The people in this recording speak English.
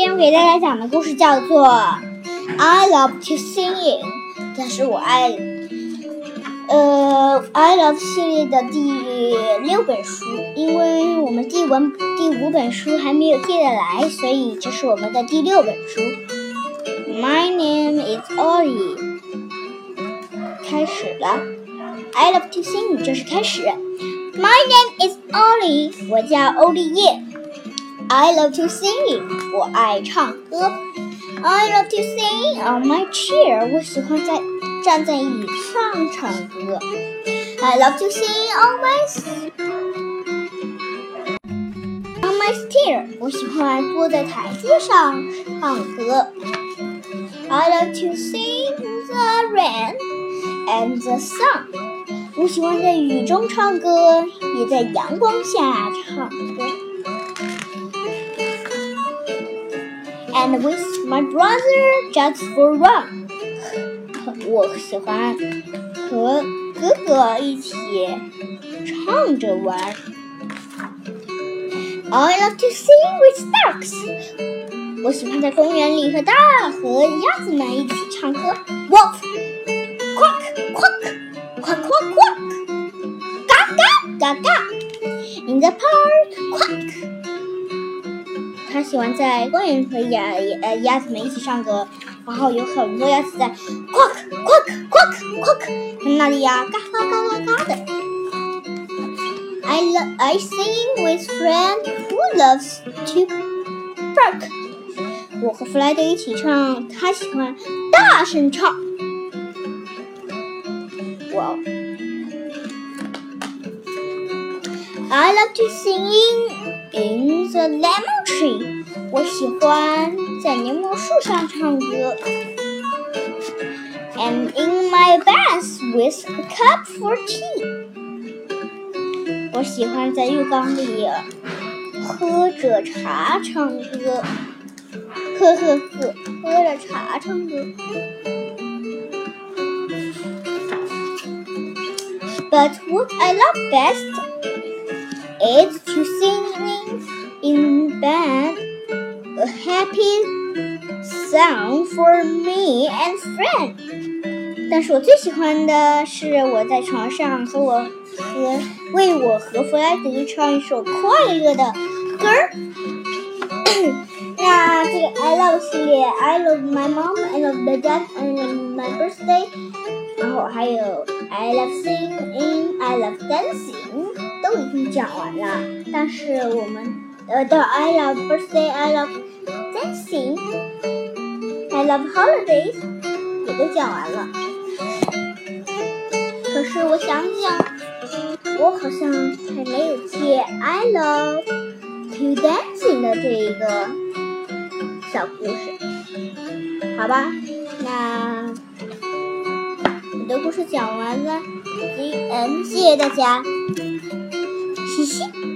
今天我给大家讲的故事叫做《I Love to Sing》，这是我爱呃《I Love》系列的第六本书。因为我们第五第五本书还没有借得来，所以这是我们的第六本书。My name is Ollie，开始了。I love to sing，这是开始。My name is Ollie，我叫欧丽叶。I love to sing，我爱唱歌。I love to sing on my chair，我喜欢在站在椅上唱歌。I love to sing on my on my stair，我喜欢坐在台阶上唱歌。I love to sing the rain and the sun，我喜欢在雨中唱歌，也在阳光下唱歌。 And with my brother just for run，我喜欢和哥哥一起唱着玩。I love to sing with ducks，我喜欢在公园里和大和鸭子们一起唱歌。Wolf, quack, quack, quack, quack, quack, 嘎嘎嘎嘎。In the park, quack. 他喜欢在公园和鸭呃鸭子们一起唱歌，然后有很多鸭子在 quack quack quack quack，那里呀嘎嘎嘎嘎嘎的。I love I sing with friend who loves to bark。我和弗莱德一起唱，他喜欢大声唱。哇！I love to sing in the lemon tree，我喜欢在柠檬树上唱歌。And in my bath with a cup for tea，我喜欢在浴缸里喝着茶唱歌。呵呵呵，喝着茶唱歌。But what I love best is to sing in bed a happy song for me and friend。但是我最喜欢的是我在床上和我和为我和弗莱德唱一首快乐的歌儿。那这个 I love 系列，I love my mom, I love my dad, I love my birthday，然后还有 I love singing, I love dancing， 都已经讲完了。但是我们的 I love birthday, I love dancing, I love holidays 也都讲完了。可是我想想，我好像还没有借 I love to dancing 的这一个小故事，好吧？那我的故事讲完了嗯谢谢大家，嘻嘻。